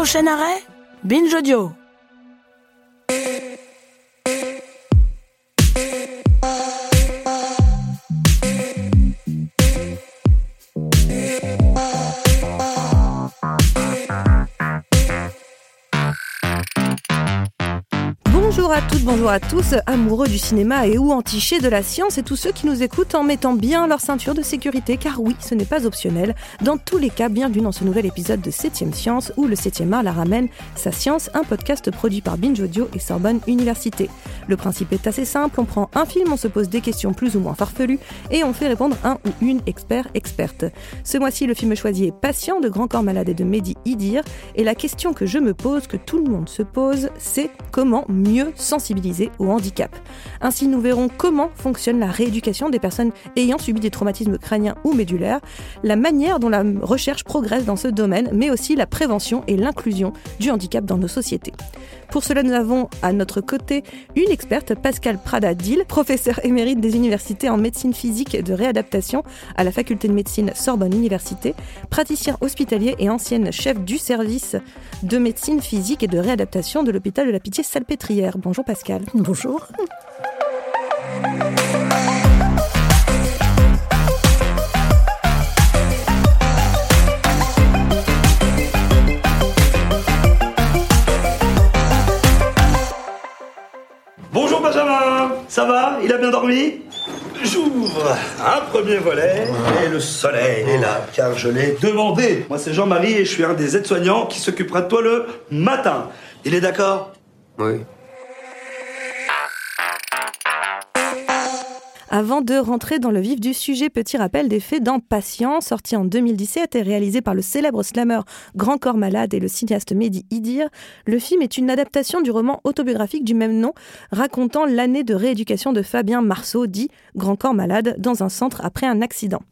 Prochain arrêt, Binge Audio. Bonjour à toutes, bonjour à tous, amoureux du cinéma et ou entichés de la science et tous ceux qui nous écoutent en mettant bien leur ceinture de sécurité, car oui, ce n'est pas optionnel. Dans tous les cas, bienvenue dans ce nouvel épisode de 7ème Science où le 7ème art la ramène sa science, un podcast produit par Binge Audio et Sorbonne Université. Le principe est assez simple, on prend un film, on se pose des questions plus ou moins farfelues et on fait répondre un ou une expert experte. Ce mois-ci, le film choisi est Patient de Grand Corps Malade et de Mehdi Idir et la question que je me pose, que tout le monde se pose, c'est comment mieux sensibiliser au handicap. Ainsi, nous verrons comment fonctionne la rééducation des personnes ayant subi des traumatismes crâniens ou médulaires, la manière dont la recherche progresse dans ce domaine, mais aussi la prévention et l'inclusion du handicap dans nos sociétés. Pour cela, nous avons à notre côté une experte, Pascal Prada-Dil, professeur émérite des universités en médecine physique et de réadaptation à la faculté de médecine Sorbonne Université, praticien hospitalier et ancienne chef du service de médecine physique et de réadaptation de l'hôpital de la Pitié-Salpêtrière. Bonjour Pascal. Bonjour. Bonjour ça va? Il a bien dormi? J'ouvre un premier volet et le soleil est là car je l'ai demandé. Moi c'est Jean-Marie et je suis un des aides-soignants qui s'occupera de toi le matin. Il est d'accord? Oui. Avant de rentrer dans le vif du sujet, petit rappel des faits dans Patient, sorti en 2017 et réalisé par le célèbre slammer Grand Corps Malade et le cinéaste Mehdi Idir. Le film est une adaptation du roman autobiographique du même nom, racontant l'année de rééducation de Fabien Marceau, dit Grand Corps Malade, dans un centre après un accident.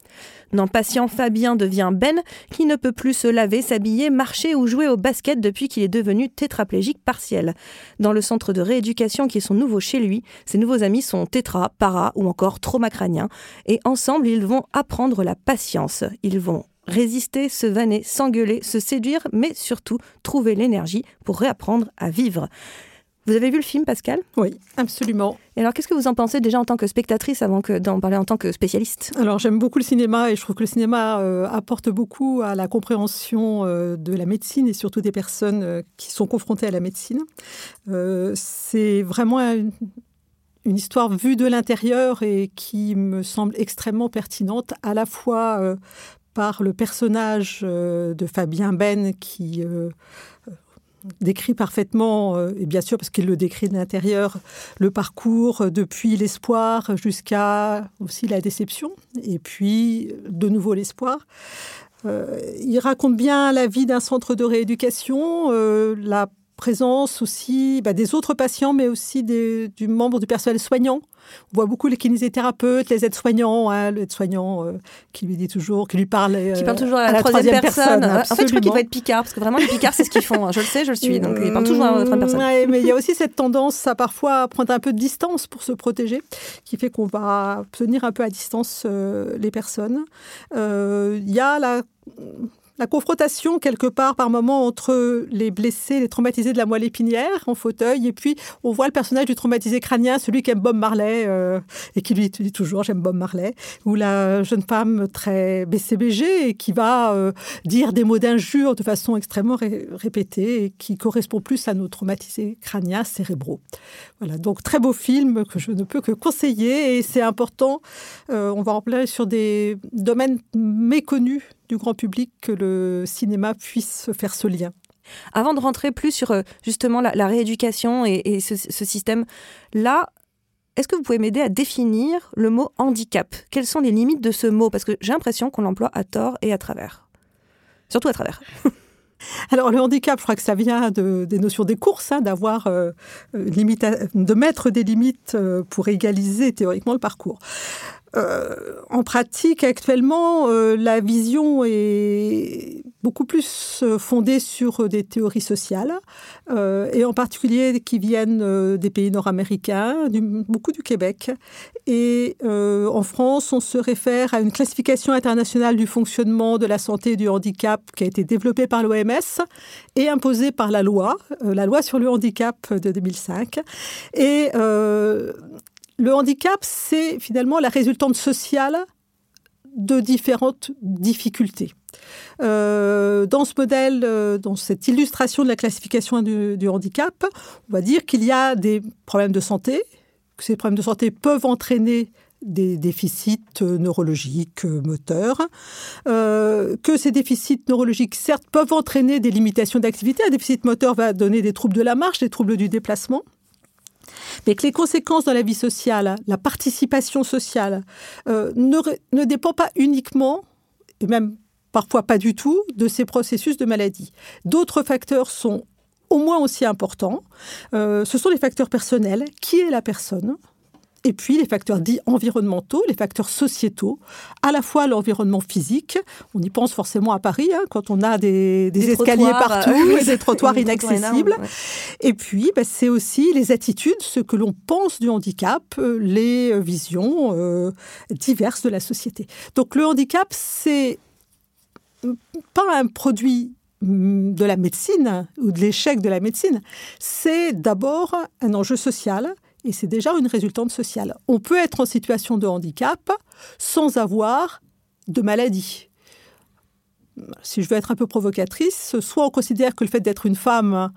Dans Patient, Fabien devient Ben, qui ne peut plus se laver, s'habiller, marcher ou jouer au basket depuis qu'il est devenu tétraplégique partiel. Dans le centre de rééducation qui est son nouveau chez lui, ses nouveaux amis sont tétra, para ou encore trauma crânien, et ensemble ils vont apprendre la patience. Ils vont résister, se vanner, s'engueuler, se séduire, mais surtout trouver l'énergie pour réapprendre à vivre. Vous avez vu le film, Pascal? Oui, absolument. Et alors, qu'est-ce que vous en pensez déjà en tant que spectatrice avant que d'en parler en tant que spécialiste? Alors, j'aime beaucoup le cinéma et je trouve que le cinéma euh, apporte beaucoup à la compréhension euh, de la médecine et surtout des personnes euh, qui sont confrontées à la médecine. Euh, c'est vraiment une, une histoire vue de l'intérieur et qui me semble extrêmement pertinente, à la fois euh, par le personnage euh, de Fabien Ben qui euh, décrit parfaitement, euh, et bien sûr parce qu'il le décrit de l'intérieur, le parcours euh, depuis l'espoir jusqu'à aussi la déception, et puis de nouveau l'espoir. Euh, il raconte bien la vie d'un centre de rééducation, la présence aussi bah, des autres patients, mais aussi des, du membre du personnel soignant. On voit beaucoup les kinésithérapeutes, les aides-soignants, hein, l'aide-soignant euh, qui lui dit toujours, qui lui parle, euh, Qui parle toujours à, la, troisième, personne. en fait, je crois qu'il va être Picard, parce que vraiment, les Picards, c'est ce qu'ils font. hein. Je le sais, je le suis. Donc, il parle toujours à la troisième personne. Ouais, mais il y a aussi cette tendance à parfois prendre un peu de distance pour se protéger, qui fait qu'on va tenir un peu à distance euh, les personnes. Euh, Il y a la la confrontation quelque part par moment entre les blessés, les traumatisés de la moelle épinière en fauteuil, et puis on voit le personnage du traumatisé crânien, celui qui aime Bob Marley euh, et qui lui dit toujours j'aime Bob Marley, ou la jeune femme très BCBG et qui va euh, dire des mots d'injure de façon extrêmement ré répétée et qui correspond plus à nos traumatisés crâniens cérébraux. Voilà, donc très beau film que je ne peux que conseiller et c'est important. Euh, on va en parler sur des domaines méconnus du grand public que le cinéma puisse faire ce lien. Avant de rentrer plus sur euh, justement la, la rééducation et, et ce, ce système-là, est-ce que vous pouvez m'aider à définir le mot handicap? Quelles sont les limites de ce mot? Parce que j'ai l'impression qu'on l'emploie à tort et à travers. Surtout à travers. Alors le handicap, je crois que ça vient de, des notions des courses, hein, d'avoir euh, limita- de mettre des limites euh, pour égaliser théoriquement le parcours. Euh, en pratique, actuellement, euh, la vision est beaucoup plus euh, fondée sur des théories sociales, et en particulier qui viennent des pays nord-américains, beaucoup du Québec. Et en France, on se réfère à une classification internationale du fonctionnement de la santé et du handicap qui a été développée par l'OMS et imposée par la loi, la loi sur le handicap de 2005. Et le handicap, c'est finalement la résultante sociale de différentes difficultés. Euh, dans ce modèle, euh, dans cette illustration de la classification du, handicap, on va dire qu'il y a des problèmes de santé, que ces problèmes de santé peuvent entraîner des déficits neurologiques, moteurs, euh, que ces déficits neurologiques, certes, peuvent entraîner des limitations d'activité. Un déficit moteur va donner des troubles de la marche, des troubles du déplacement mais que les conséquences dans la vie sociale, la participation sociale, ne, ne dépendent pas uniquement, et même parfois pas du tout, de ces processus de maladie. D'autres facteurs sont au moins aussi importants. Euh, ce sont les facteurs personnels. Qui est la personne? Et puis les facteurs dits environnementaux, les facteurs sociétaux, à la fois l'environnement physique, on y pense forcément à Paris, hein, quand on a des, escaliers partout et des trottoirs inaccessibles. Et puis, bah, c'est aussi les attitudes, ce que l'on pense du handicap, euh, les visions euh, diverses de la société. Donc le handicap, c'est pas un produit de la médecine ou de l'échec de la médecine, c'est d'abord un enjeu social et c'est déjà une résultante sociale. On peut être en situation de handicap sans avoir de maladie. Si je veux être un peu provocatrice, soit on considère que le fait d'être une femme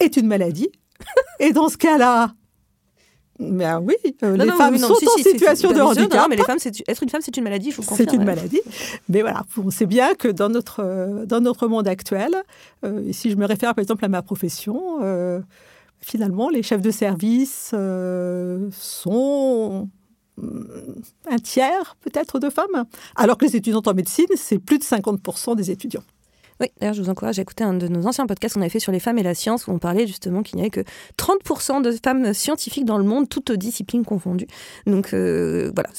est une maladie, et dans ce cas-là, ben oui, euh, les femmes sont en situation de handicap. mais les femmes, être une femme, c'est une maladie, je vous confirme. C'est une maladie. Mais voilà, on sait bien que dans notre, euh, dans notre monde actuel, euh, si je me réfère par exemple à ma profession, finalement, les chefs de service sont mm, un tiers peut-être de femmes, alors que les étudiantes en médecine, c'est plus de 50% des étudiants. Oui, d'ailleurs, je vous encourage à écouter un de nos anciens podcasts qu'on avait fait sur les femmes et la science, où on parlait justement qu'il n'y avait que 30% de femmes scientifiques dans le monde, toutes disciplines confondues. Donc euh, voilà,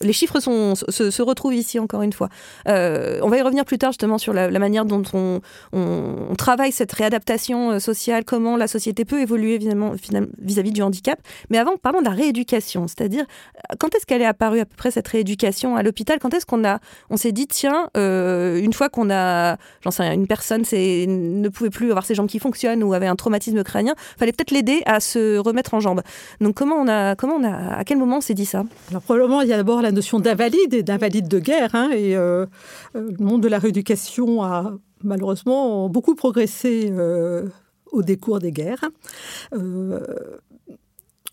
les chiffres se, retrouvent ici encore une fois. Euh, on va y revenir plus tard justement sur la, manière dont on, on, travaille cette réadaptation euh, sociale, comment la société peut évoluer évidemment vis-à-vis du handicap. Mais avant, parlons de la rééducation, c'est-à-dire quand est-ce qu'elle est apparue à peu près cette rééducation à l'hôpital? Quand est-ce qu'on a, on s'est dit tiens, une fois qu'on a j'en sais rien, une personne ne pouvait plus avoir ses jambes qui fonctionnent ou avait un traumatisme crânien, fallait peut-être l'aider à se remettre en jambes. Donc comment on a, comment on a, à quel moment on s'est dit ça? Alors probablement il y a d'abord la notion d'invalide et d'invalide de guerre, hein, et euh, euh, le monde de la rééducation a malheureusement beaucoup progressé. Euh, au décours des guerres.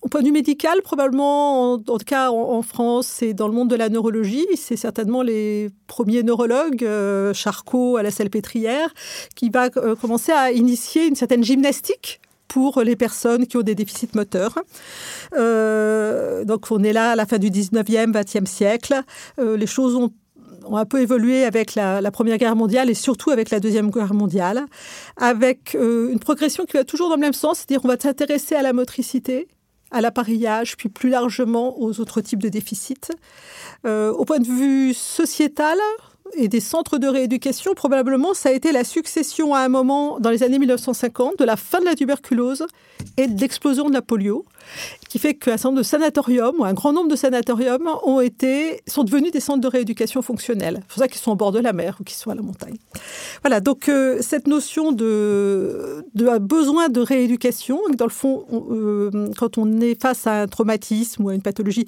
Au point de vue médical, probablement, en, tout cas en, France et dans le monde de la neurologie, c'est certainement les premiers neurologues, euh, Charcot à la Salpêtrière, qui va euh, commencer à initier une certaine gymnastique pour les personnes qui ont des déficits moteurs. Euh, donc on est là à la fin du 19e, 20e siècle. les choses ont un peu évolué avec la, Première Guerre mondiale et surtout avec la Deuxième Guerre mondiale, avec une progression qui va toujours dans le même sens, c'est-à-dire on va s'intéresser à la motricité, à l'appareillage, puis plus largement aux autres types de déficits. Euh, au point de vue sociétal, et des centres de rééducation, probablement, ça a été la succession à un moment, dans les années 1950, de la fin de la tuberculose et de l'explosion de la polio, qui fait qu'un certain nombre de sanatoriums, ou un grand nombre de sanatoriums, ont été, sont devenus des centres de rééducation fonctionnelle. C'est pour ça qu'ils sont au bord de la mer ou qu'ils sont à la montagne. Voilà, donc euh, cette notion de, besoin de rééducation, dans le fond, euh, quand on est face à un traumatisme ou à une pathologie,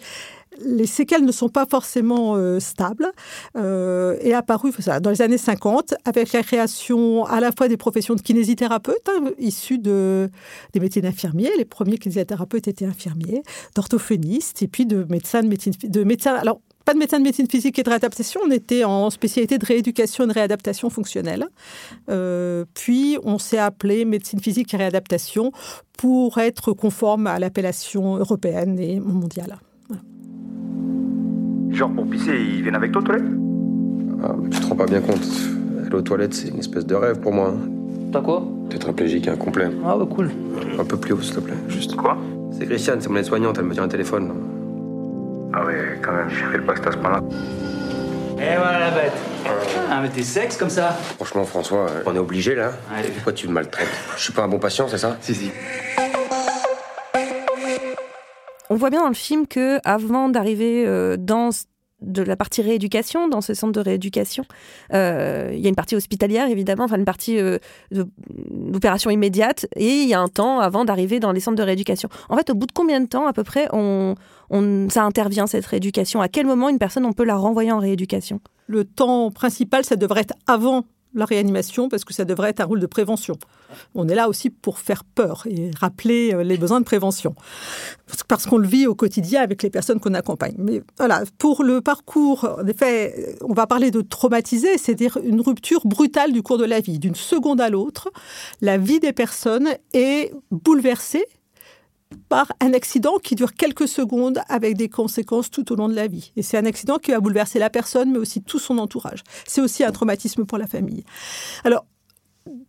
les séquelles ne sont pas forcément euh, stables euh, et apparu dans les années 50 avec la création à la fois des professions de kinésithérapeutes hein, issus de, des métiers d'infirmiers. Les premiers kinésithérapeutes étaient infirmiers, d'orthophonistes et puis de médecins de médecine, de médecins. Alors pas de médecins de médecine physique et de réadaptation, on était en spécialité de rééducation et de réadaptation fonctionnelle. Euh, puis on s'est appelé médecine physique et réadaptation pour être conforme à l'appellation européenne et mondiale. Genre pour pisser, ils viennent avec toi aux toilettes ah, Tu te rends pas bien compte. Aller aux toilettes, c'est une espèce de rêve pour moi. T'as quoi? Tétraplégique incomplet. Ah ouais, cool. Un peu plus haut, s'il te plaît, juste. Quoi? C'est Christiane, c'est mon aide-soignante, elle me tient un téléphone. Ah ouais, quand même, je fais le poste à ce point-là. Et voilà la bête. Ah, hein, mais t'es sexe comme ça. Franchement, François, on est obligé là. Allez. Pourquoi tu me maltraites? Je suis pas un bon patient, c'est ça? Si, si. On voit bien dans le film que avant d'arriver euh, dans de la partie rééducation, dans ce centre de rééducation, euh, il y a une partie hospitalière évidemment, enfin une partie euh, d'opération immédiate, et il y a un temps avant d'arriver dans les centres de rééducation. En fait, au bout de combien de temps à peu près on- ça intervient cette rééducation? À quel moment une personne on peut la renvoyer en rééducation? Le temps principal, ça devrait être avant la réanimation parce que ça devrait être un rôle de prévention. On est là aussi pour faire peur et rappeler euh, les besoins de prévention. Parce- qu'on le vit au quotidien avec les personnes qu'on accompagne. Mais voilà, pour le parcours, en effet, on va parler de traumatiser, c'est-à-dire une rupture brutale du cours de la vie. D'une seconde à l'autre, la vie des personnes est bouleversée par un accident qui dure quelques secondes avec des conséquences tout au long de la vie. Et c'est un accident qui va bouleverser la personne, mais aussi tout son entourage. C'est aussi un traumatisme pour la famille. Alors,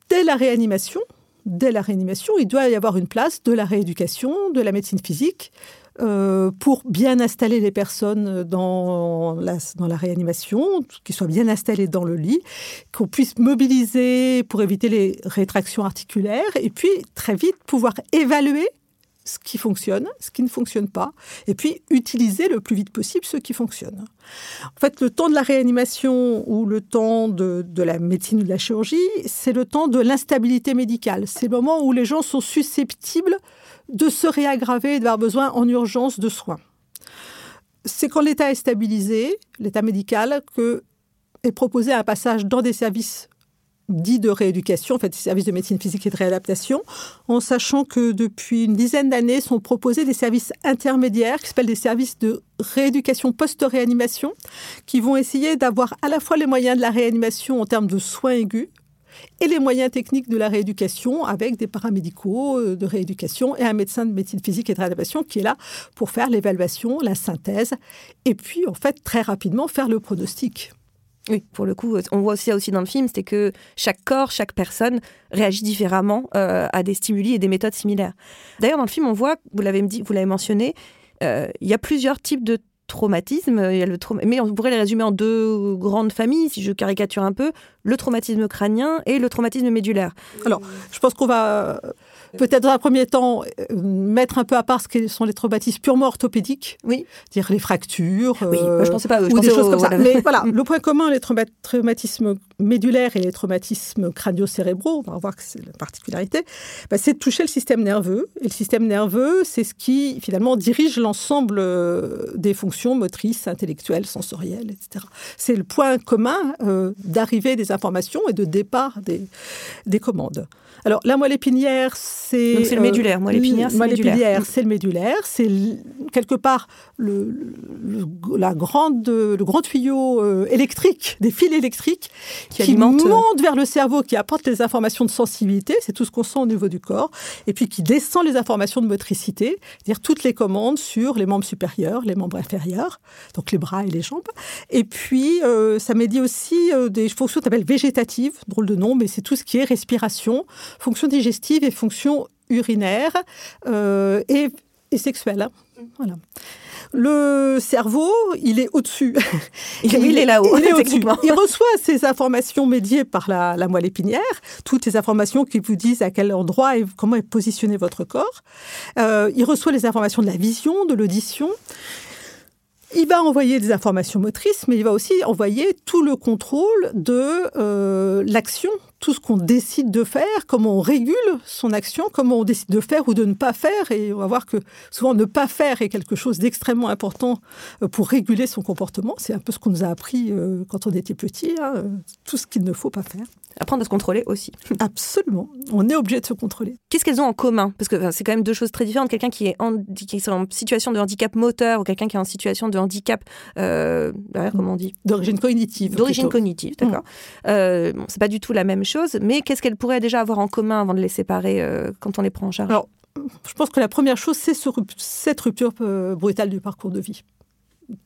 dès la réanimation, dès la réanimation, il doit y avoir une place de la rééducation, de la médecine physique, euh, pour bien installer les personnes dans la, dans la réanimation, qu'ils soient bien installés dans le lit, qu'on puisse mobiliser pour éviter les rétractions articulaires, et puis très vite pouvoir évaluer ce qui fonctionne, ce qui ne fonctionne pas, et puis utiliser le plus vite possible ce qui fonctionne. En fait, le temps de la réanimation ou le temps de, de la médecine ou de la chirurgie, c'est le temps de l'instabilité médicale. C'est le moment où les gens sont susceptibles de se réaggraver et d'avoir besoin en urgence de soins. C'est quand l'état est stabilisé, l'état médical, que est proposé un passage dans des services dits de rééducation, en fait, des services de médecine physique et de réadaptation, en sachant que depuis une dizaine d'années sont proposés des services intermédiaires qui s'appellent des services de rééducation post-réanimation, qui vont essayer d'avoir à la fois les moyens de la réanimation en termes de soins aigus et les moyens techniques de la rééducation avec des paramédicaux euh, de rééducation et un médecin de médecine physique et de réadaptation qui est là pour faire l'évaluation, la synthèse et puis en fait très rapidement faire le pronostic. Oui, pour le coup, on voit aussi dans le film, c'est que chaque corps, chaque personne réagit différemment euh, à des stimuli et des méthodes similaires. D'ailleurs, dans le film, on voit, vous l'avez dit, vous l'avez mentionné, euh, il y a plusieurs types de traumatismes. Il y a le trauma- mais on pourrait les résumer en deux grandes familles, si je caricature un peu le traumatisme crânien et le traumatisme médulaire. Alors, je pense qu'on va peut-être dans un premier temps euh, mettre un peu à part ce que sont les traumatismes purement orthopédiques, Oui. dire les fractures, Oui, euh, moi, je pensais pas à eux, je ou des choses comme ça. Mais voilà, le point commun, les trauma- traumatismes médulaires et les traumatismes crânio-cérébraux, on va voir que c'est la particularité, bah, c'est de toucher le système nerveux. Et le système nerveux, c'est ce qui finalement dirige l'ensemble euh, des fonctions motrices, intellectuelles, sensorielles, etc. C'est le point commun euh, d'arrivée des informations et de départ des, des commandes. Alors, la moelle épinière, c'est... Donc, c'est le médulaire. Moelle épinière, c'est moelle médulaire. épinière, c'est le médulaire. C'est quelque part le, le- la grande, le grand tuyau euh, électrique, des fils électriques Qui qui, alimente, euh, montent vers le cerveau, qui apportent les informations de sensibilité, c'est tout ce qu'on sent au niveau du corps, et puis qui descend les informations de motricité, c'est-à-dire toutes les commandes sur les membres supérieurs, les membres inférieurs, donc les bras et les jambes. Et puis, euh, ça médie aussi euh, des fonctions qu'on appelle végétatives, drôle de nom, mais c'est tout ce qui est respiration, fonction digestive et fonction urinaire euh, et, et sexuelle. hein. Voilà. Le cerveau, il est au-dessus. Il, il est là-haut, Il. Il reçoit ces informations médiées par la, la moelle épinière, toutes les informations qui vous disent à quel endroit et comment est positionné votre corps. Euh, il reçoit les informations de la vision, de l'audition. Il va envoyer des informations motrices, mais il va aussi envoyer tout le contrôle de euh, l'action, tout ce qu'on décide de faire, comment on régule son action, comment on décide de faire ou de ne pas faire. Et on va voir que souvent ne pas faire est quelque chose d'extrêmement important euh, pour réguler son comportement. C'est un peu ce qu'on nous a appris euh, quand on était petit, hein, euh, tout ce qu'il ne faut pas faire. Apprendre à se contrôler aussi. Absolument, on est obligé de se contrôler. Qu'est-ce qu'elles ont en commun? Parce que enfin, c'est quand même deux choses très différentes. Quelqu'un qui est, en, qui est en situation de handicap moteur ou quelqu'un qui est en situation de handicap, euh, comment on dit? D'origine cognitive. D'origine cognitive, d'accord. Euh, bon, c'est pas du tout la même mais qu'est-ce qu'elles pourraient déjà avoir en commun avant de les séparer euh, quand on les prend en charge? Alors, je pense que la première chose, c'est cette rupture euh, brutale du parcours de vie.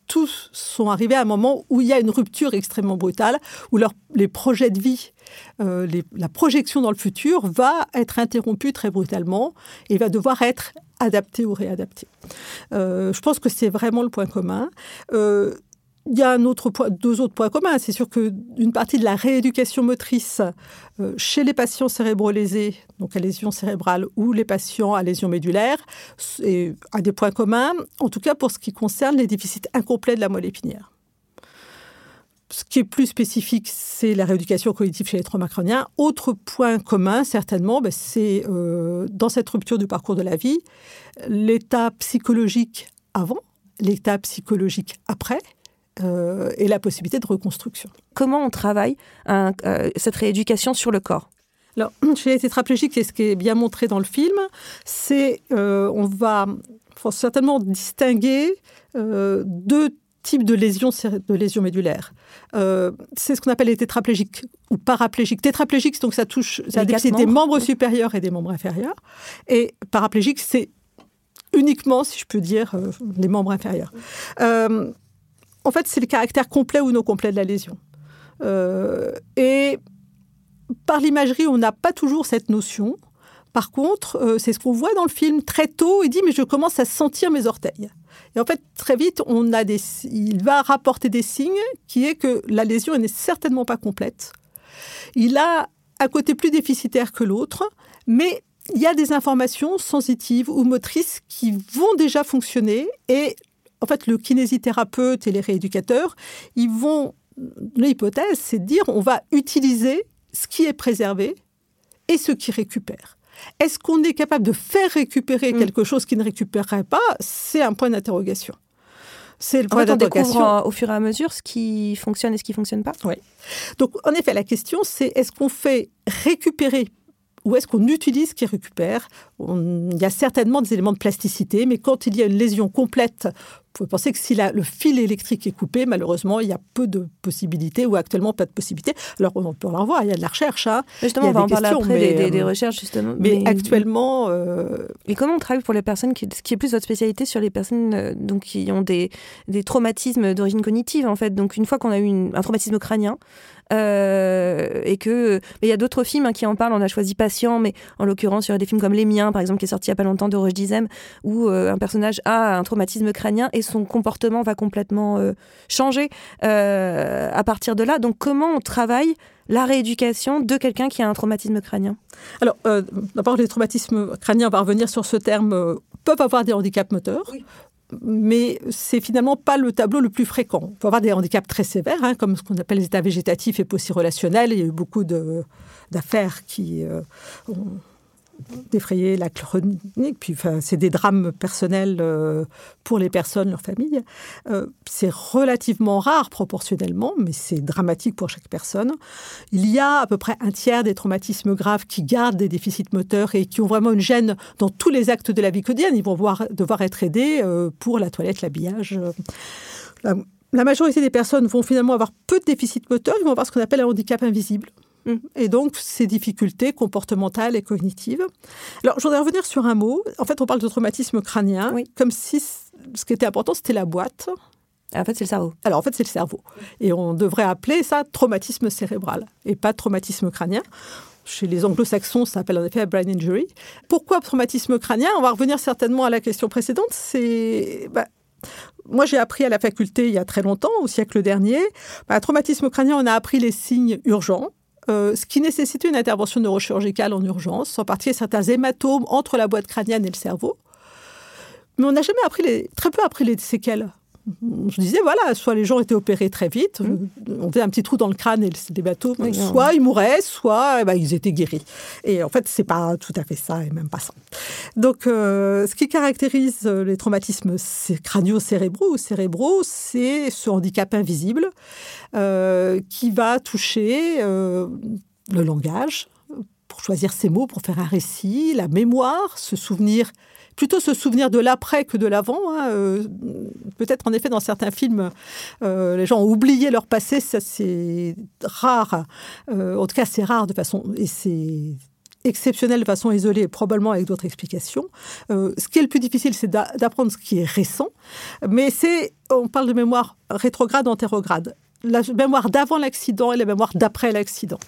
Tous sont arrivés à un moment où il y a une rupture extrêmement brutale, où leur- les projets de vie, euh, la projection dans le futur va être interrompue très brutalement et va devoir être adaptée ou réadaptée. Je pense que c'est vraiment le point commun. Il y a deux autres points communs. C'est sûr qu'une partie de la rééducation motrice euh, chez les patients cérébro-lésés, donc à lésion cérébrale, ou les patients à lésion médulaire, un des points communs, en tout cas pour ce qui concerne les déficits incomplets de la moelle épinière. Ce qui est plus spécifique, c'est la rééducation cognitive chez les traumas. Autre point commun, certainement, ben, c'est euh, dans cette rupture du parcours de la vie, l'état psychologique avant, l'état psychologique après, euh, et la possibilité de reconstruction. Comment on travaille euh, cette rééducation sur le corps? Alors, chez les tétraplégiques, et ce qui est bien montré dans le film, c'est on va certainement distinguer deux type de lésion, de lésion médulaire. Euh, c'est ce qu'on appelle les tétraplégiques ou paraplégiques. Tétraplégiques, donc ça touche ça des membres supérieurs et des membres inférieurs. Et paraplégique, c'est uniquement, si je peux dire, euh, les membres inférieurs. Euh, en fait, c'est le caractère complet ou non complet de la lésion. et par l'imagerie, on n'a pas toujours cette notion. Par contre, c'est ce qu'on voit dans le film. Très tôt, il dit, mais je commence à sentir mes orteils. Et en fait, très vite, on a des, il va rapporter des signes qui est que la lésion n'est certainement pas complète. Il a un côté plus déficitaire que l'autre, mais il y a des informations sensitives ou motrices qui vont déjà fonctionner et en fait, le kinésithérapeute et les rééducateurs, ils vont, l'hypothèse, c'est de dire on va utiliser ce qui est préservé et ce qui récupère. Est-ce qu'on est capable de faire récupérer mm. quelque chose qui ne récupérerait pas? C'est un point d'interrogation. C'est le point d'interrogation. au fur et à mesure ce qui fonctionne et ce qui ne fonctionne pas. Oui. Donc, en effet, la question, c'est est-ce qu'on fait récupérer ou est-ce qu'on utilise ce qui récupère? Il y a certainement des éléments de plasticité, mais quand il y a une lésion complète pouvez penser que si le fil électrique est coupé, malheureusement, il y a peu de possibilités ou actuellement pas de possibilités. Alors, on peut en revoir, il y a de la recherche. Hein. Justement, on va en parler après des, euh, recherches, justement. Mais, actuellement. Euh, Et comment on travaille pour les personnes, qui, ce qui est plus votre spécialité sur les personnes euh, donc, qui ont des, des traumatismes d'origine cognitive, en fait? Donc, une fois qu'on a eu un traumatisme crânien, et que mais il y a d'autres films hein, qui en parlent. On a choisi Patient, mais en l'occurrence, il y aurait des films comme Les Miens, par exemple, qui est sorti il y a pas longtemps de Roche Dizem, où un personnage a un traumatisme crânien et son comportement va complètement euh, changer euh, à partir de là. Donc comment on travaille la rééducation de quelqu'un qui a un traumatisme crânien? Alors, euh, d'abord, les traumatismes crâniens, on va revenir sur ce terme, peuvent avoir des handicaps moteurs. Mais c'est finalement pas le tableau le plus fréquent. On peut avoir des handicaps très sévères, hein, comme ce qu'on appelle les états végétatifs et relationnels. Il y a eu beaucoup d'affaires qui ont d'effrayer la chronique. Puis, c'est des drames personnels euh, pour les personnes, leurs familles. Euh, c'est relativement rare proportionnellement, mais c'est dramatique pour chaque personne. Il y a à peu près un tiers des traumatismes graves qui gardent des déficits moteurs et qui ont vraiment une gêne dans tous les actes de la vie quotidienne. Ils vont voir, devoir être aidés euh, pour la toilette, l'habillage. La, la majorité des personnes vont finalement avoir peu de déficits moteurs. Ils vont avoir ce qu'on appelle un handicap invisible. Mm. Et donc, ces difficultés comportementales et cognitives. Alors, je voudrais revenir sur un mot. En fait, on parle de traumatisme crânien, comme si ce qui était important, c'était la boîte. En fait, c'est le cerveau. Alors, en fait, c'est le cerveau. Et on devrait appeler ça traumatisme cérébral et pas traumatisme crânien. Chez les anglo-saxons, ça s'appelle en effet brain injury. Pourquoi traumatisme crânien? On va revenir certainement à la question précédente. C'est. Bah, moi, j'ai appris à la faculté il y a très longtemps, au siècle dernier, bah, traumatisme crânien, on a appris les signes urgents, euh, ce qui nécessitait une intervention neurochirurgicale en urgence, en particulier certains hématomes entre la boîte crânienne et le cerveau. Mais on n'a jamais appris les, très peu appris les séquelles je disais, voilà, soit les gens étaient opérés très vite, mmh. on faisait un petit trou dans le crâne et les bateaux, soit ils mouraient, soit eh ben, ils étaient guéris. Et en fait, c'est pas tout à fait ça, et même pas ça. Donc, euh, ce qui caractérise les traumatismes crânio-cérébraux ou cérébraux, c'est ce handicap invisible euh, qui va toucher euh, le langage, pour choisir ses mots, pour faire un récit, la mémoire, se souvenir plutôt se souvenir de l'après que de l'avant. Hein, euh, peut-être en effet dans certains films, euh, les gens ont oublié leur passé, ça c'est rare. Euh, en tout cas, c'est rare de façon et c'est exceptionnel de façon isolée, probablement avec d'autres explications. ce qui est le plus difficile, c'est d'apprendre ce qui est récent, mais c'est, on parle de mémoire rétrograde, antérograde. La mémoire d'avant l'accident et la mémoire d'après l'accident.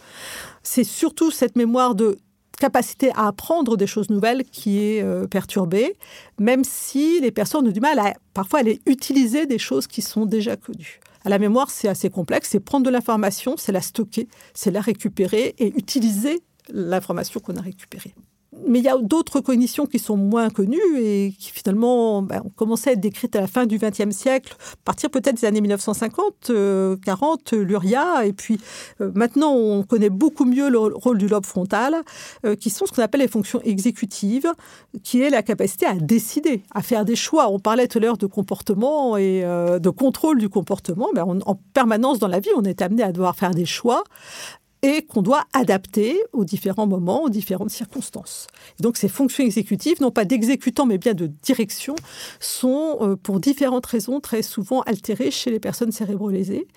C'est surtout cette mémoire de capacité à apprendre des choses nouvelles qui est euh, perturbée, même si les personnes ont du mal à parfois aller utiliser des choses qui sont déjà connues. La mémoire, c'est assez complexe. C'est prendre de l'information, c'est la stocker, c'est la récupérer et utiliser l'information qu'on a récupérée mais il y a d'autres cognitions qui sont moins connues et qui finalement ben, ont commencé à être décrites à la fin du XXe siècle, à partir peut-être des années 1950, 40, euh, l'URIA, et puis euh, maintenant on connaît beaucoup mieux le rôle du lobe frontal, euh, qui sont ce qu'on appelle les fonctions exécutives, qui est la capacité à décider, à faire des choix. On parlait tout à l'heure de comportement et de contrôle du comportement. Ben, en permanence dans la vie, on est amené à devoir faire des choix et qu'on doit adapter aux différents moments, aux différentes circonstances. donc ces fonctions exécutives, non pas d'exécutant mais bien de direction, sont euh, pour différentes raisons très souvent altérées chez les personnes cérébrolésées,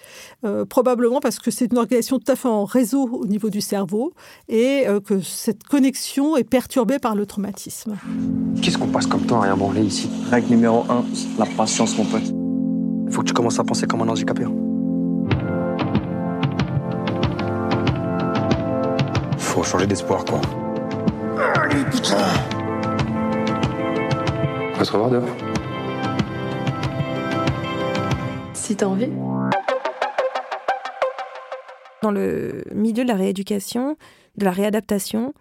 euh, probablement parce que c'est une organisation tout à fait en réseau au niveau du cerveau et euh, que cette connexion est perturbée par le traumatisme. Qu'est-ce qu'on passe comme temps à rien branler ici? Règle numéro 1, la patience mon pote. Il faut que tu commences à penser comme un handicapé. Faut changer d'espoir, quoi. Allez, putain On va se revoir dehors. Si t'as envie. Dans le milieu de la rééducation, de la réadaptation,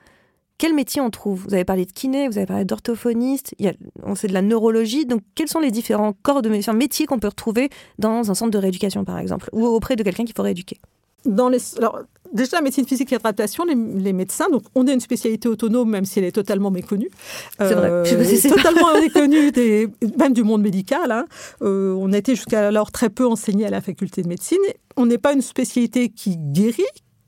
quel métier on trouve? Vous avez parlé de kiné, vous avez parlé d'orthophoniste, on sait de la neurologie. Donc, quels sont les différents corps de métiers qu'on peut retrouver dans un centre de rééducation, par exemple, ou auprès de quelqu'un qu'il faut rééduquer? Dans les, alors, déjà, la médecine physique et l'adaptation, les, les, médecins, donc on a une spécialité autonome, même si elle est totalement méconnue. C'est vrai. Euh, totalement méconnue, des, même du monde médical. Hein. Euh, on a été jusqu'à alors très peu enseigné à la faculté de médecine. On n'est pas une spécialité qui guérit,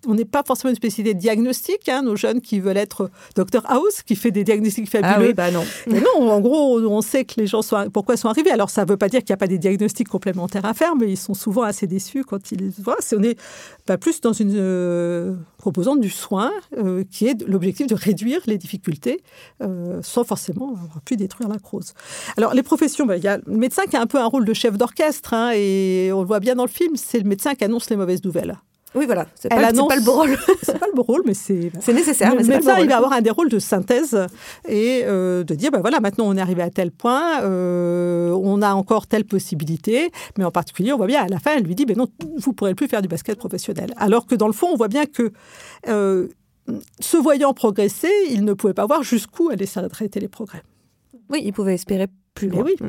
on n'est pas forcément une spécialité de diagnostic. Hein, nos jeunes qui veulent être Dr House, qui fait des diagnostics fabuleux. Ah oui, bah non. Mais non, en gros, on sait que les gens sont pourquoi ils sont arrivés. Alors ça ne veut pas dire qu'il n'y a pas des diagnostics complémentaires à faire, mais ils sont souvent assez déçus quand ils voient. On est pas plus dans une euh, composante du soin euh, qui est l'objectif de réduire les difficultés euh, sans forcément avoir pu détruire la cause. Alors les professions, bah, il y a le médecin qui a un peu un rôle de chef d'orchestre hein, et on le voit bien dans le film, c'est le médecin qui annonce les mauvaises nouvelles. Oui, voilà. C'est pas, pas, le beau rôle. c'est pas le beau rôle, mais c'est. C'est nécessaire, mais le beau il va avoir un des rôles de synthèse et euh, de dire, ben voilà, maintenant on est arrivé à tel point, euh, on a encore telle possibilité, mais en particulier, on voit bien à la fin, elle lui dit, ben non, vous pourrez plus faire du basket professionnel. Alors que dans le fond, on voit bien que euh, se voyant progresser, il ne pouvait pas voir jusqu'où allait s'arrêter les progrès. Oui, il pouvait espérer oui. Mm.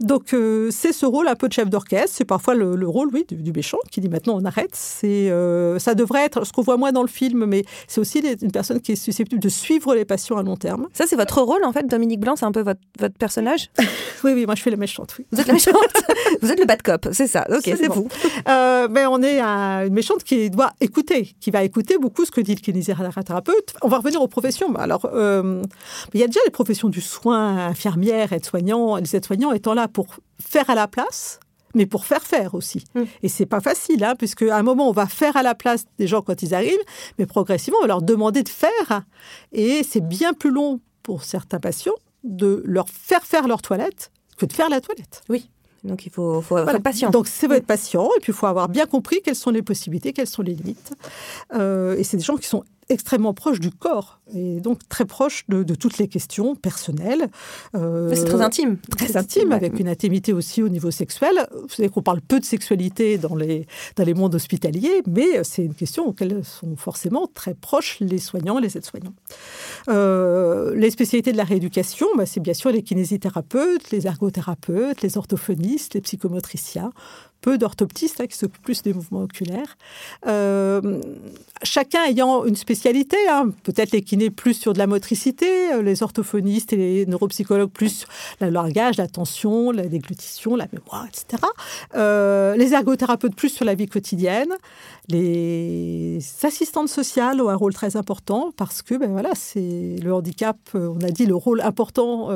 Donc euh, c'est ce rôle un peu de chef d'orchestre, c'est parfois le, rôle oui du, méchant qui dit maintenant on arrête. C'est euh, ça devrait être ce qu'on voit moins dans le film, mais c'est aussi une personne qui est susceptible de suivre les patients à long terme. Ça c'est votre rôle en fait, Dominique Blanc, c'est un peu votre, votre personnage? oui oui, moi je fais la méchante. Oui. Vous êtes la méchante? vous êtes le bad cop, c'est ça. Ok, c'est vous. Euh, mais on est une méchante qui doit écouter, qui va écouter beaucoup ce que dit le kinésithérapeute. On va revenir aux professions. Alors il y a déjà les professions du soin, infirmière, les aides-soignants étant là pour faire à la place, mais pour faire faire aussi. Et mm. Et c'est pas facile, hein, puisque à un moment on va faire à la place des gens quand ils arrivent, mais progressivement on va leur demander de faire. Et c'est bien plus long pour certains patients de leur faire faire leur toilette que de faire la toilette. Oui. Donc il faut, être patient. Donc c'est être patient et puis il faut avoir bien compris quelles sont les possibilités, quelles sont les limites. Euh, et c'est des gens qui sont extrêmement proches du corps et donc très proche de, toutes les questions personnelles. Euh, c'est très intime. Très intime, avec une intimité aussi au niveau sexuel. Vous savez qu'on parle peu de sexualité dans les, dans les mondes hospitaliers, mais c'est une question auxquelles sont forcément très proches les soignants, les aides-soignants. Euh, les spécialités de la rééducation, bah, c'est bien sûr les kinésithérapeutes, les ergothérapeutes, les orthophonistes, les psychomotriciens, peu d'orthoptistes hein, qui s'occupent plus des mouvements oculaires. Euh, chacun ayant une spécialité, hein, peut-être les kinés plus sur de la motricité, euh, les orthophonistes et les neuropsychologues plus le langage, l'attention, la déglutition, la mémoire, etc. Euh, les ergothérapeutes plus sur la vie quotidienne. Les assistantes sociales ont un rôle très important parce que ben voilà, c'est le handicap, on a dit le rôle important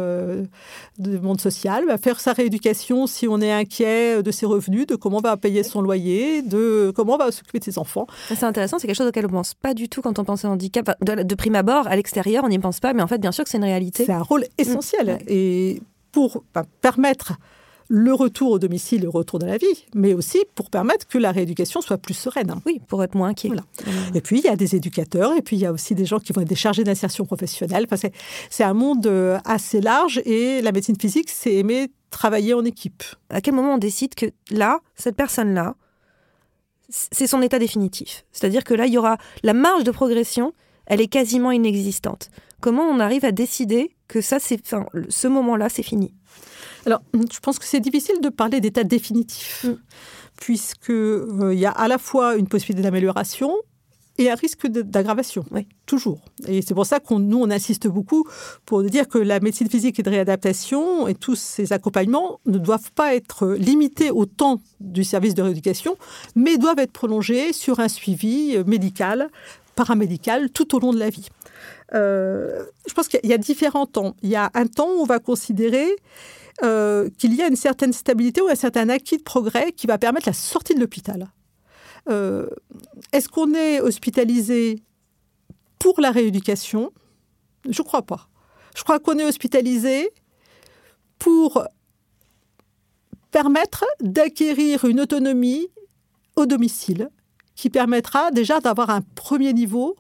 du monde social. Ben, faire sa rééducation si on est inquiet de ses revenus, de comment on va payer son loyer, de comment on va s'occuper de ses enfants. C'est intéressant, c'est quelque chose auquel on ne pense pas du tout quand on pense au handicap. De, prime abord, à l'extérieur, on n'y pense pas, mais en fait, bien sûr que c'est une réalité. C'est un rôle essentiel. Et pour permettre le retour au domicile le retour dans la vie, mais aussi pour permettre que la rééducation soit plus sereine. Oui, pour être moins inquiet. Voilà. Et puis, il y a des éducateurs, et puis il y a aussi des gens qui vont être des chargés d'insertion professionnelle. Enfin, c'est- c'est un monde euh, assez large, et la médecine physique, c'est aimer travailler en équipe. À quel moment on décide que là, cette personne-là, c'est son état définitif? C'est-à-dire que là, il y aura la marge de progression, elle est quasiment inexistante. Comment on arrive à décider que ça, c'est, enfin, ce moment-là, c'est fini Alors, je pense que c'est difficile de parler d'état définitif, Mm. puisque euh, il y a à la fois une possibilité d'amélioration et un risque d'aggravation, Oui. toujours. Et c'est pour ça qu'on nous on insiste beaucoup pour dire que la médecine physique et de réadaptation et tous ces accompagnements ne doivent pas être limités au temps du service de rééducation, mais doivent être prolongés sur un suivi médical, paramédical tout au long de la vie. Euh, je pense qu'il y a différents temps. Il y a un temps où on va considérer euh, qu'il y a une certaine stabilité ou un certain acquis de progrès qui va permettre la sortie de l'hôpital. Euh, Est-ce qu'on est hospitalisé pour la rééducation? Je ne crois pas. Je crois qu'on est hospitalisé pour permettre d'acquérir une autonomie au domicile qui permettra déjà d'avoir un premier niveau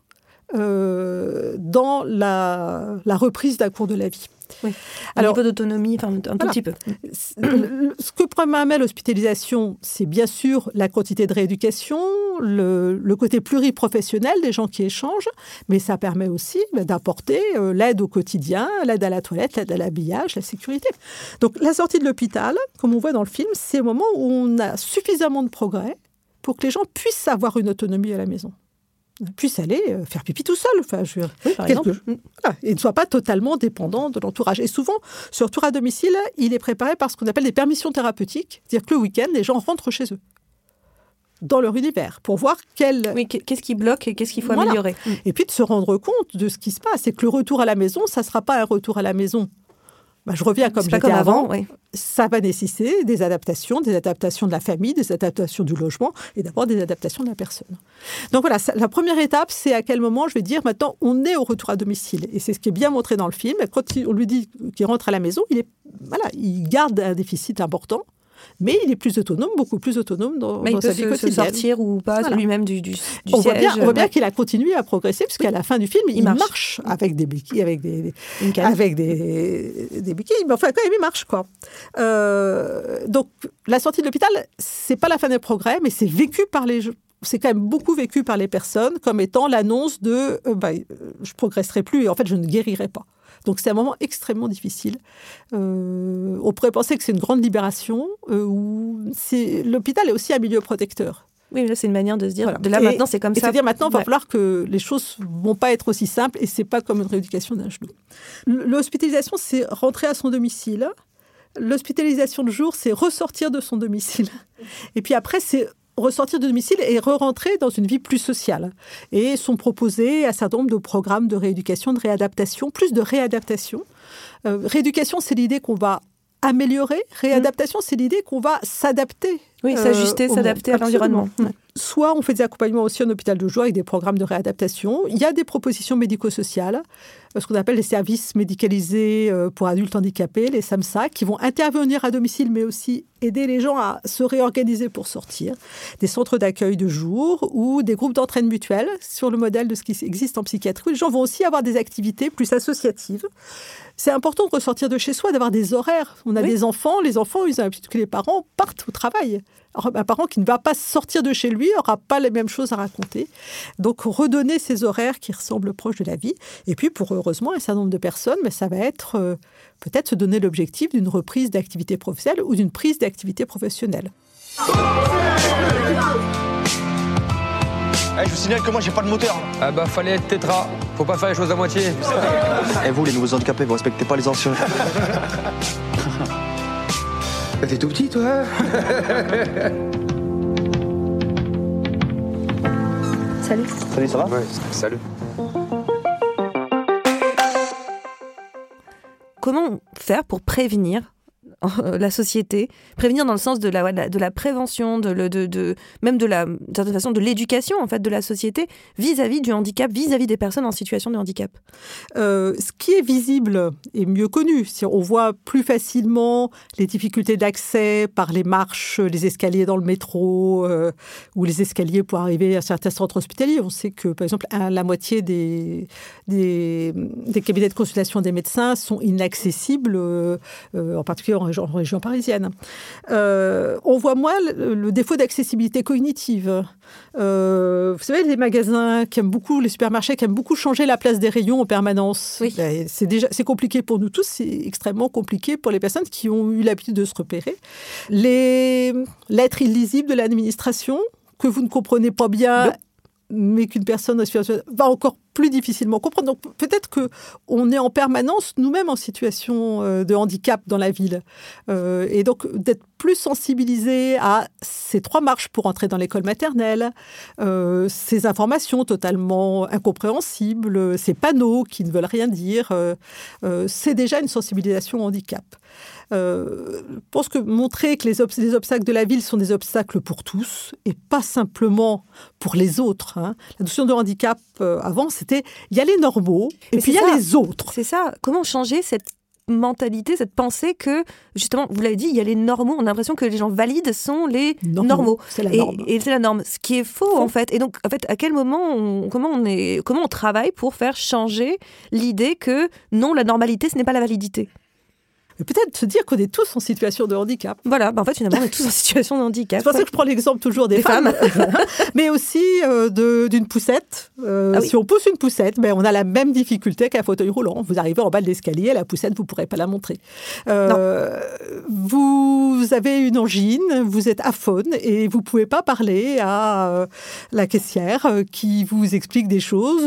euh, dans la, la reprise d'un cours de la vie. Oui. Alors- niveau d'autonomie, enfin, un tout Voilà. petit peu. Le- Ce que permet l'hospitalisation, c'est bien sûr la quantité de rééducation, le, le côté pluriprofessionnel des gens qui échangent, mais ça permet aussi bah, d'apporter euh, l'aide au quotidien, l'aide à la toilette, l'aide à l'habillage, la sécurité. Donc la sortie de l'hôpital, comme on voit dans le film, c'est le moment où on a suffisamment de progrès pour que les gens puissent avoir une autonomie à la maison puissent aller euh, faire pipi tout seul. Enfin, je veux dire, Oui, par exemple. voilà, et ne soit pas totalement dépendant de l'entourage. Et souvent, ce retour à domicile, il est préparé par ce qu'on appelle des permissions thérapeutiques, c'est-à-dire que le week-end, les gens rentrent chez eux, dans leur univers, pour voir quel... Oui, qu'est-ce qui bloque et qu'est-ce qu'il faut Voilà. améliorer Et puis de se rendre compte de ce qui se passe, et que le retour à la maison, ça ne sera pas un retour à la maison. Bah, je reviens comme j'étais comme avant. avant. Ça va nécessiter des adaptations, des adaptations de la famille, des adaptations du logement, et d'abord des adaptations de la personne. Donc voilà, ça- la première étape, c'est à quel moment je vais dire maintenant on est au retour à domicile. Et c'est ce qui est bien montré dans le film. Quand on lui dit qu'il rentre à la maison, il est voilà, il garde un déficit important, mais il est plus autonome, beaucoup plus autonome dans, Mais il dans peut sa vie se, se quotidienne. sortir ou pas Voilà. lui-même du, du, du On voit bien, siège. on voit bien Ouais. qu'il a continué à progresser, puisqu'à la fin du film, il, marche. marche. avec des béquilles, avec des, avec des, des béquilles, mais enfin quand même il marche quoi. Euh, donc la sortie de l'hôpital, c'est pas la fin des progrès, mais c'est vécu par les c'est quand même beaucoup vécu par les personnes comme étant l'annonce de euh, bah, euh, je progresserai plus et en fait je ne guérirai pas. Donc c'est un moment extrêmement difficile. Euh, on pourrait penser que c'est une grande libération euh, où l'hôpital est aussi un milieu protecteur. Oui, mais là, c'est une manière de se dire, Voilà. de là Et- maintenant, c'est comme et ça. C'est-à-dire maintenant, il va falloir que les choses vont pas être aussi simples et c'est pas comme une rééducation d'un genou. L'hospitalisation, c'est rentrer à son domicile. L'hospitalisation de jour, c'est ressortir de son domicile. Et puis après, c'est ressortir de domicile et re-rentrer dans une vie plus sociale. Et sont proposés un certain nombre de programmes de rééducation, de réadaptation, plus de réadaptation. Euh, rééducation, c'est l'idée qu'on va améliorer. Réadaptation, c'est l'idée qu'on va s'adapter. Oui, euh, s'ajuster, monde. s'adapter à l'environnement. Soit on fait des accompagnements aussi en hôpital de jour avec des programmes de réadaptation. Il y a des propositions médico-sociales, euh, ce qu'on appelle les services médicalisés euh, pour adultes handicapés, les SAMSA, qui vont intervenir à domicile, mais aussi aider les gens à se réorganiser pour sortir. Des centres d'accueil de jour ou des groupes d'entraîne mutuelle sur le modèle de ce qui existe en psychiatrie. Les gens vont aussi avoir des activités plus associatives. C'est important de ressortir de chez soi, d'avoir des horaires. On a Oui. des enfants, les enfants, ils ont l'habitude que les parents partent au travail. Un parent qui ne va pas sortir de chez lui n'aura pas les mêmes choses à raconter. Donc, redonner ces horaires qui ressemblent proches de la vie. Et puis, pour heureusement un certain nombre de personnes, mais ça va être euh, peut-être se donner l'objectif d'une reprise d'activité professionnelle ou d'une prise d'activité professionnelle. Eh, je vous signale que moi j'ai pas de moteur. Ah bah fallait être tétra. Faut pas faire les choses à moitié. Et vous, les nouveaux handicapés, vous respectez pas les anciens. T'es tout petit toi Salut. Salut, ça va? Ouais, salut. Comment faire pour prévenir la société, prévenir dans le sens de la, de la prévention, de, de, de même de la, certaine façon, de l'éducation en fait de la société vis-à-vis du handicap, vis-à-vis des personnes en situation de handicap. Euh, ce qui est visible est mieux connu. Si on voit plus facilement les difficultés d'accès par les marches, les escaliers dans le métro euh, ou les escaliers pour arriver à certains centres hospitaliers. On sait que, par exemple, la moitié des, des, cabinets de consultation des médecins sont inaccessibles, euh, en particulier en région, parisienne. on voit moins le, défaut d'accessibilité cognitive. vous savez, les magasins qui aiment beaucoup, les supermarchés qui aiment beaucoup changer la place des rayons en permanence. Ben, c'est déjà c'est compliqué pour nous tous, c'est extrêmement compliqué pour les personnes qui ont eu l'habitude de se repérer. Les lettres illisibles de l'administration que vous ne comprenez pas bien mais qu'une personne va encore plus difficilement comprendre. Donc peut-être que on est en permanence nous-mêmes en situation euh, de handicap dans la ville, euh, et donc d'être plus sensibilisé à ces trois marches pour entrer dans l'école maternelle, euh, ces informations totalement incompréhensibles, ces panneaux qui ne veulent rien dire, c'est déjà une sensibilisation au handicap. Je pense que montrer que les, obstacles de la ville sont des obstacles pour tous et pas simplement pour les autres. Hein. La notion de handicap avant, c'était il y a les normaux et puis il y a les autres. C'est ça. Comment changer cette mentalité, cette pensée que, justement, vous l'avez dit, il y a les normaux. On a l'impression que les gens valides sont les normaux. C'est la norme. Et, c'est la norme. Ce qui est faux, en fait. Et donc, en fait, à quel moment, comment, on est, comment on travaille pour faire changer l'idée que non, la normalité, ce n'est pas la validité? Peut-être se dire qu'on est tous en situation de handicap. Voilà, bah, en fait, finalement, on est tous en situation de handicap. C'est pour ça que je prends l'exemple toujours des, femmes, mais aussi euh, d'une poussette. Euh, ah si on pousse une poussette, ben, on a la même difficulté qu'un fauteuil roulant. Vous arrivez en bas de l'escalier, la poussette, vous ne pourrez pas la montrer. Euh, vous avez une angine, vous êtes aphone et vous ne pouvez pas parler à la caissière qui vous explique des choses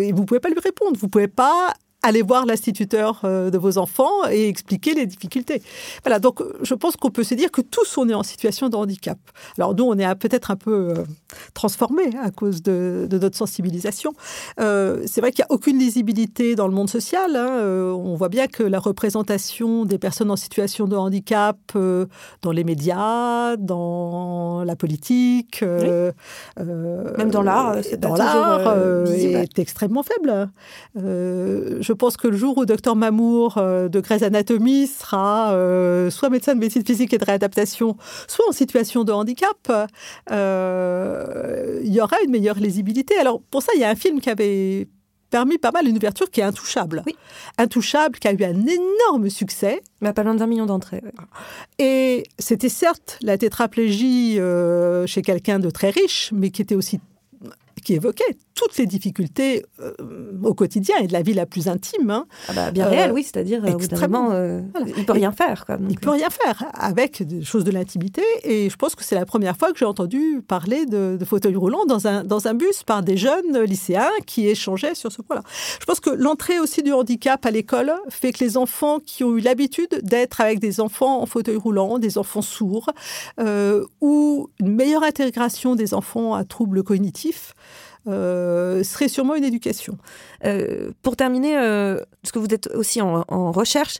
et vous ne pouvez pas lui répondre. Vous ne pouvez pas aller voir l'instituteur euh, de vos enfants et expliquer les difficultés. Voilà, donc je pense qu'on peut se dire que tous on est en situation de handicap. Alors nous, on est peut-être un peu euh, transformés à cause de, notre sensibilisation. Euh, c'est vrai qu'il n'y a aucune lisibilité dans le monde social. Hein. on voit bien que la représentation des personnes en situation de handicap dans les médias, dans la politique, même dans l'art, c'est dans l'art, est extrêmement faible je pense que le jour où Dr Mamour euh, de Grey's Anatomy sera euh, soit médecin de médecine physique et de réadaptation, soit en situation de handicap, euh, il y aura une meilleure lisibilité. Alors pour ça, il y a un film qui avait permis pas mal une ouverture qui est intouchable. Oui. Intouchable, qui a eu un énorme succès. Mais pas loin d'un million d'entrées. Et c'était certes la tétraplégie chez quelqu'un de très riche, mais qui était aussi qui évoquait toutes les difficultés euh, au quotidien et de la vie la plus intime. Hein. Ah bah, bien réel, oui, c'est-à-dire euh, extrêmement, euh, il peut rien faire. Quoi, il peut rien faire avec des choses de l'intimité. Et je pense que c'est la première fois que j'ai entendu parler de, de fauteuil roulant dans un, dans un bus par des jeunes lycéens qui échangeaient sur ce point-là. Je pense que l'entrée aussi du handicap à l'école fait que les enfants qui ont eu l'habitude d'être avec des enfants en fauteuil roulant, des enfants sourds, ou une meilleure intégration des enfants à troubles cognitifs, euh, serait sûrement une éducation. Euh, pour terminer, euh, parce que vous êtes aussi en, recherche,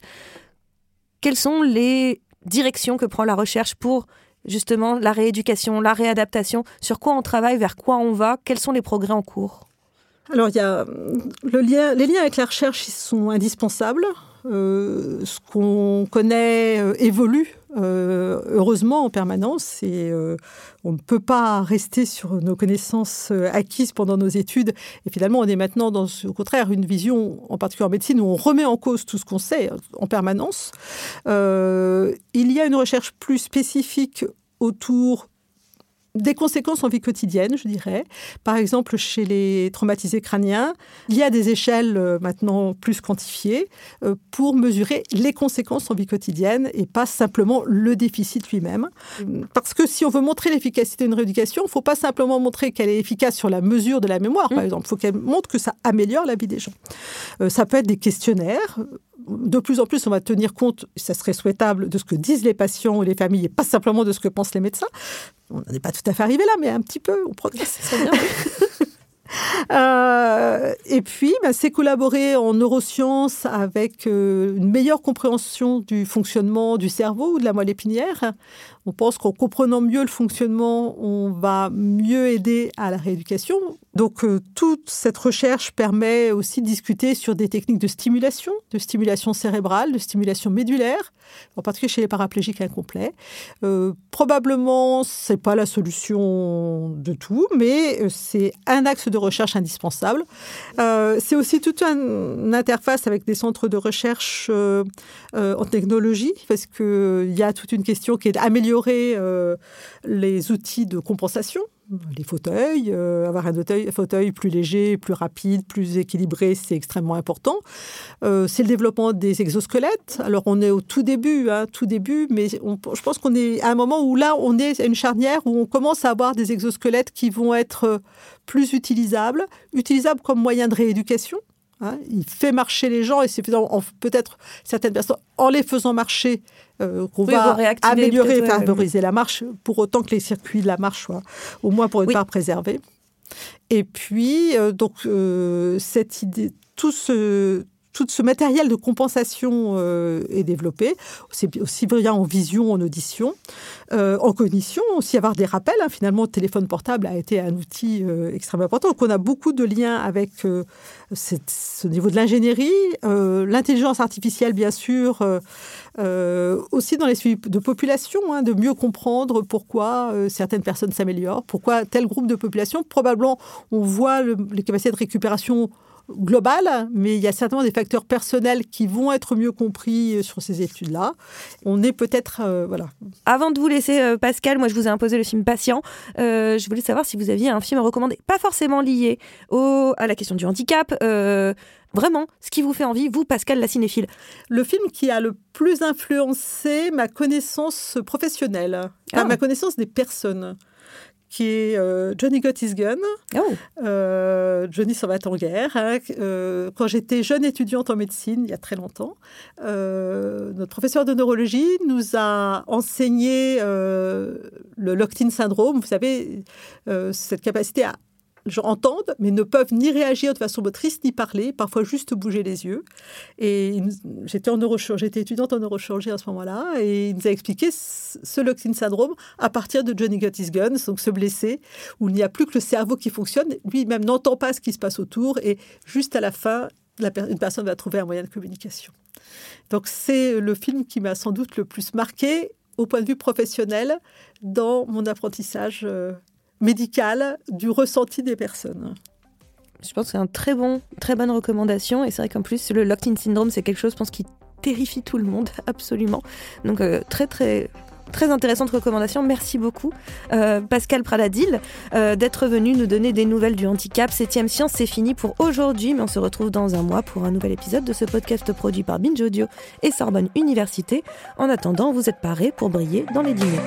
quelles sont les directions que prend la recherche pour justement la rééducation, la réadaptation? Sur quoi on travaille? Vers quoi on va? Quels sont les progrès en cours? Alors, il y a les liens avec la recherche ils sont indispensables. ce qu'on connaît évolue euh, heureusement en permanence et euh, on ne peut pas rester sur nos connaissances euh, acquises pendant nos études. Et finalement, on est maintenant dans, au contraire, une vision, en particulier en médecine, où on remet en cause tout ce qu'on sait en permanence. il y a une recherche plus spécifique autour des conséquences en vie quotidienne, je dirais. Par exemple, chez les traumatisés crâniens, il y a des échelles euh, maintenant plus quantifiées euh, pour mesurer les conséquences en vie quotidienne et pas simplement le déficit lui-même. Parce que si on veut montrer l'efficacité d'une rééducation, il ne faut pas simplement montrer qu'elle est efficace sur la mesure de la mémoire, par mmh. exemple. Il faut qu'elle montre que ça améliore la vie des gens. Euh, ça peut être des questionnaires de plus en plus, on va tenir compte, ça serait souhaitable, de ce que disent les patients ou les familles et pas simplement de ce que pensent les médecins. On n'est pas tout à fait arrivé là, mais un petit peu, on progresse. bien. Euh, Euh, et puis, bah, c'est collaborer en neurosciences avec euh, une meilleure compréhension du fonctionnement du cerveau ou de la moelle épinière. On pense qu'en comprenant mieux le fonctionnement, on va mieux aider à la rééducation. Donc euh, toute cette recherche permet aussi de discuter sur des techniques de stimulation, de stimulation cérébrale, de stimulation médulaire, en particulier chez les paraplégiques incomplets. Euh, probablement, c'est pas la solution de tout, mais euh, c'est un axe de recherche indispensable. c'est aussi toute une interface avec des centres de recherche en technologie, parce qu'il y a toute une question qui est d'améliorer les outils de compensation, les fauteuils, euh, avoir un fauteuil, plus léger, plus rapide, plus équilibré, c'est extrêmement important. Euh, c'est le développement des exosquelettes. Alors on est au tout début, hein, tout début, mais je pense qu'on est à un moment où là, on est à une charnière où on commence à avoir des exosquelettes qui vont être plus utilisables, utilisables comme moyen de rééducation. Hein. il fait marcher les gens et c'est peut-être certaines personnes, en les faisant marcher, euh, qu'on va améliorer et favoriser la marche, pour autant que les circuits de la marche soient au moins pour une part préservés. Et puis, euh, donc, euh, cette idée, tout ce, tout ce matériel de compensation euh, est développé, c'est aussi bien en vision, en audition, euh, en cognition, aussi avoir des rappels. Hein. Finalement, le téléphone portable a été un outil euh, extrêmement important. Donc, on a beaucoup de liens avec ce niveau de l'ingénierie, l'intelligence artificielle, bien sûr, aussi dans les suivis de population, hein, de mieux comprendre pourquoi certaines personnes s'améliorent, pourquoi tel groupe de population, probablement, on voit les capacités de récupération global, mais il y a certainement des facteurs personnels qui vont être mieux compris euh, sur ces études-là. On est peut-être... Euh, voilà. Avant de vous laisser, euh, Pascal, moi je vous ai imposé le film Patient. je voulais savoir si vous aviez un film à recommander, pas forcément lié au, à la question du handicap. Vraiment, ce qui vous fait envie, vous, Pascal, la cinéphile Le film qui a le plus influencé ma connaissance professionnelle, ah. ma connaissance des personnes qui est euh, Johnny Got His Gun. Oh. Euh, Johnny s'en va en guerre. Hein. Euh, quand j'étais jeune étudiante en médecine, il y a très longtemps, notre professeur de neurologie nous a enseigné le locked-in syndrome. Vous savez, cette capacité à gens entendent, mais ne peuvent ni réagir de façon motrice, ni parler, parfois juste bouger les yeux. Et j'étais étudiante en neurochirurgie à ce moment-là, et il nous a expliqué ce locked syndrome à partir de Johnny Got His Guns, donc se blesser, où il n'y a plus que le cerveau qui fonctionne, lui-même n'entend pas ce qui se passe autour, et juste à la fin, une personne va trouver un moyen de communication. Donc c'est le film qui m'a sans doute le plus marqué au point de vue professionnel dans mon apprentissage euh, médicale du ressenti des personnes. Je pense que c'est une très, bon, très bonne recommandation. Et c'est vrai qu'en plus, le locked-in syndrome, c'est quelque chose, je pense, qui terrifie tout le monde, absolument. Donc, euh, très, très. Très intéressante recommandation, merci beaucoup euh, Pascal Pradadil euh, d'être venu nous donner des nouvelles du handicap. Septième Science, c'est fini pour aujourd'hui, mais on se retrouve dans un mois pour un nouvel épisode de ce podcast produit par Binge Audio et Sorbonne Université. En attendant, vous êtes parés pour briller dans les dîners.